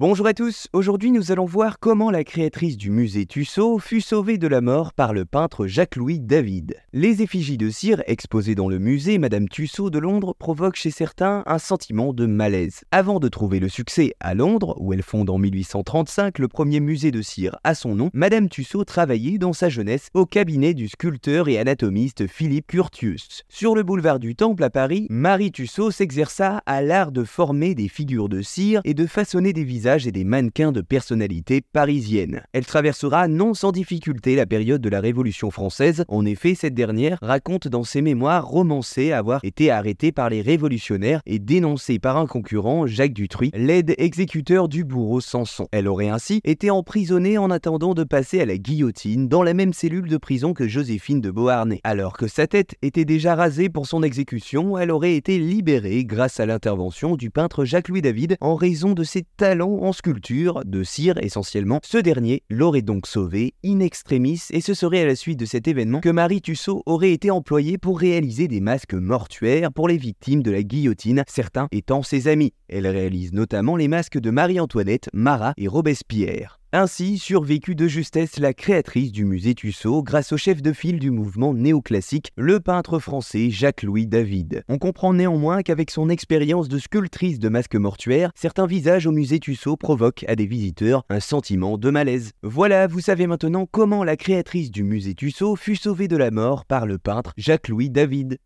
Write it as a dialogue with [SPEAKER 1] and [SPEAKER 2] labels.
[SPEAKER 1] Bonjour à tous, aujourd'hui nous allons voir comment la créatrice du musée Tussaud fut sauvée de la mort par le peintre Jacques-Louis David. Les effigies de cire exposées dans le musée Madame Tussaud de Londres provoquent chez certains un sentiment de malaise. Avant de trouver le succès à Londres, où elle fonde en 1835 le premier musée de cire à son nom, Madame Tussaud travaillait dans sa jeunesse au cabinet du sculpteur et anatomiste Philippe Curtius. Sur le boulevard du Temple à Paris, Marie Tussaud s'exerça à l'art de former des figures de cire et de façonner des visages et des mannequins de personnalités parisiennes. Elle traversera non sans difficulté la période de la Révolution française. En effet, cette dernière raconte dans ses mémoires romancées avoir été arrêtée par les révolutionnaires et dénoncée par un concurrent, Jacques Dutruy, l'aide exécuteur du bourreau Samson. Elle aurait ainsi été emprisonnée en attendant de passer à la guillotine dans la même cellule de prison que Joséphine de Beauharnais. Alors que sa tête était déjà rasée pour son exécution, elle aurait été libérée grâce à l'intervention du peintre Jacques-Louis David en raison de ses talents en sculpture, de cire essentiellement. Ce dernier l'aurait donc sauvé in extremis et ce serait à la suite de cet événement que Marie Tussaud aurait été employée pour réaliser des masques mortuaires pour les victimes de la guillotine, certains étant ses amis. Elle réalise notamment les masques de Marie-Antoinette, Marat et Robespierre. Ainsi survécut de justesse la créatrice du musée Tussaud grâce au chef de file du mouvement néoclassique, le peintre français Jacques-Louis David. On comprend néanmoins qu'avec son expérience de sculptrice de masques mortuaires, certains visages au musée Tussaud provoquent à des visiteurs un sentiment de malaise. Voilà, vous savez maintenant comment la créatrice du musée Tussaud fut sauvée de la mort par le peintre Jacques-Louis David.